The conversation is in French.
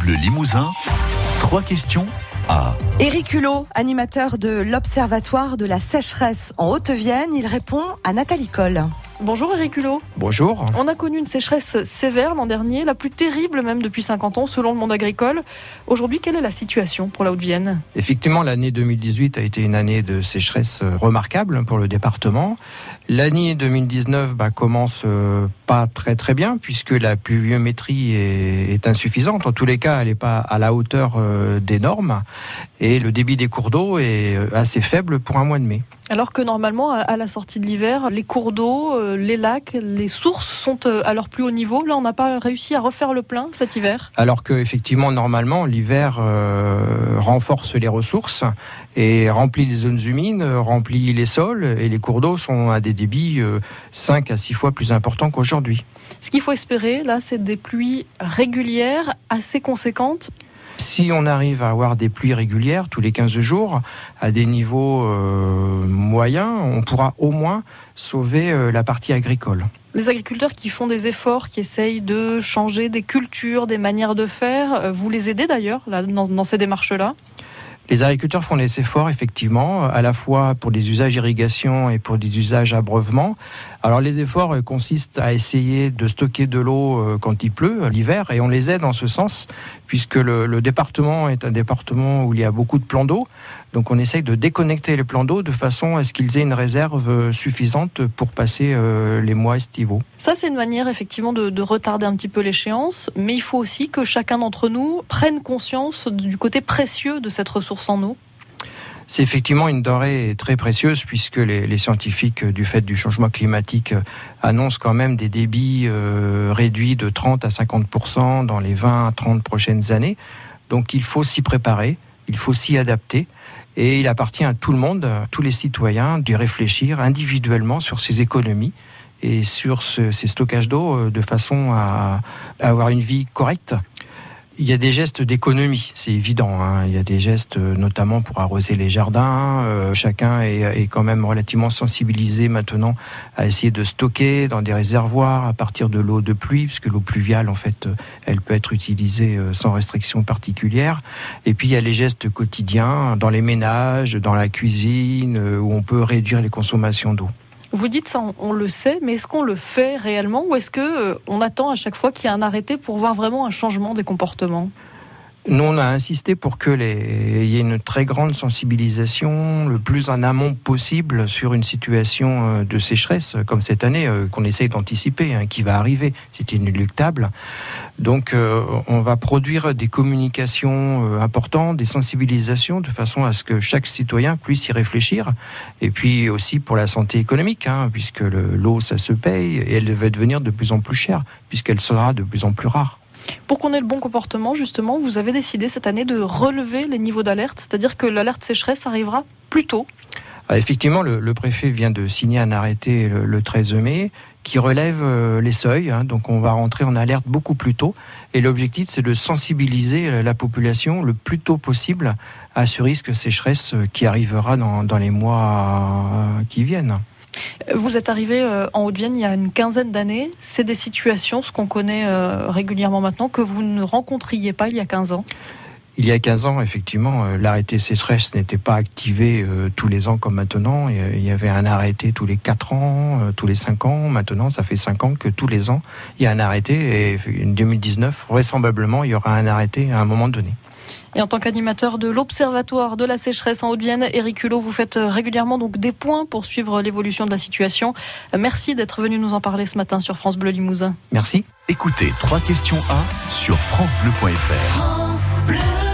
Bleu Limousin, trois questions à... Éric Hulot, animateur de l'Observatoire de la sécheresse en Haute-Vienne, il répond à Nathalie Coll. Bonjour Eric Hulot. Bonjour. On a connu une sécheresse sévère l'an dernier, la plus terrible même depuis 50 ans selon le monde agricole. Aujourd'hui, quelle est la situation pour la Haute-Vienne? Effectivement, l'année 2018 a été une année de sécheresse euh, remarquable pour le département. L'année 2019 bah, commence euh, pas très très bien puisque la pluviométrie est, est, insuffisante. En tous les cas, elle n'est pas à la hauteur euh, des normes et le débit des cours d'eau est assez faible pour un mois de mai. Alors que normalement, à la sortie de l'hiver, les cours d'eau, euh, les lacs, les sources sont euh, à leur plus haut niveau. Là, on n'a pas réussi à refaire le plein cet hiver. Alors que effectivement, normalement, l'hiver euh, renforce les ressources et remplit les zones humides, remplit les sols et les cours d'eau sont à des débits 5 à 6 fois plus importants qu'aujourd'hui. Ce qu'il faut espérer, là, c'est des pluies régulières assez conséquentes. Si on arrive à avoir des pluies régulières tous les 15 jours à des niveaux euh, moyens, on pourra au moins sauver euh, la partie agricole. Les agriculteurs qui font des efforts, qui essayent de changer des cultures, des manières de faire, euh, vous les aidez d'ailleurs dans, dans ces démarches-là? Les agriculteurs font des efforts, effectivement, à la fois pour des usages irrigation et pour des usages abreuvement. Alors les efforts consistent à essayer de stocker de l'eau quand il pleut l'hiver et on les aide en ce sens puisque le, le, département est un département où il y a beaucoup de plans d'eau. Donc on essaye de déconnecter les plans d'eau de façon à ce qu'ils aient une réserve suffisante pour passer euh, les mois estivaux. Ça c'est une manière effectivement de, de retarder un petit peu l'échéance, mais il faut aussi que chacun d'entre nous prenne conscience du côté précieux de cette ressource en eau c'est effectivement une denrée très précieuse puisque les, les, scientifiques, du fait du changement climatique, annoncent quand même des débits euh, réduits de 30 à 50% dans les 20 à 30 prochaines années. Donc il faut s'y préparer, il faut s'y adapter. Et il appartient à tout le monde, à tous les citoyens, d'y réfléchir individuellement sur ses économies et sur ce, ces stockages d'eau de façon à avoir une vie correcte il y a des gestes d'économie, c'est évident. Hein. Il y a des gestes notamment pour arroser les jardins. Euh, chacun est, est, quand même relativement sensibilisé maintenant à essayer de stocker dans des réservoirs à partir de l'eau de pluie, puisque l'eau pluviale, en fait, elle peut être utilisée sans restriction particulière. Et puis il y a les gestes quotidiens dans les ménages, dans la cuisine, où on peut réduire les consommations d'eau. Vous dites ça, on, le sait, mais est-ce qu'on le fait réellement ou est-ce que euh, attend à chaque fois qu'il y a un arrêté pour voir vraiment un changement des comportements? Nous, on a insisté pour que les... y ait une très grande sensibilisation, le plus en amont possible sur une situation de sécheresse comme cette année qu'on essaye d'anticiper, hein, qui va arriver. C'est inéluctable. Donc, euh, on va produire des communications euh, importantes, des sensibilisations, de façon à ce que chaque citoyen puisse y réfléchir. Et puis aussi pour la santé économique, hein, puisque l'eau, ça se paye et elle va devenir de plus en plus chère, puisqu'elle sera de plus en plus rare. Pour qu'on ait le bon comportement, justement, vous avez décidé cette année de relever les niveaux d'alerte, c'est-à-dire que l'alerte sécheresse arrivera plus tôt. Ah, effectivement, le, préfet vient de signer un arrêté le, le 13 mai qui relève euh, les seuils, hein, donc on va rentrer en alerte beaucoup plus tôt. Et l'objectif, c'est de sensibiliser la population le plus tôt possible à ce risque sécheresse qui arrivera dans, dans les mois qui viennent. Vous êtes arrivé en Haute-Vienne il y a une quinzaine d'années. C'est des situations, ce qu'on connaît régulièrement maintenant, que vous ne rencontriez pas il y a 15 ans il y a 15 ans, effectivement, l'arrêté sécheresse n'était pas activé euh, tous les ans comme maintenant. Il y avait un arrêté tous les 4 ans, euh, tous les 5 ans. Maintenant, ça fait 5 ans que tous les ans, il y a un arrêté. Et en 2019, vraisemblablement, il y aura un arrêté à un moment donné. Et en tant qu'animateur de l'Observatoire de la sécheresse en Haute-Vienne, Eric Hulot, vous faites régulièrement donc des points pour suivre l'évolution de la situation. Merci d'être venu nous en parler ce matin sur France Bleu Limousin. Merci. Écoutez, trois questions à sur francebleu.fr. France Bleu.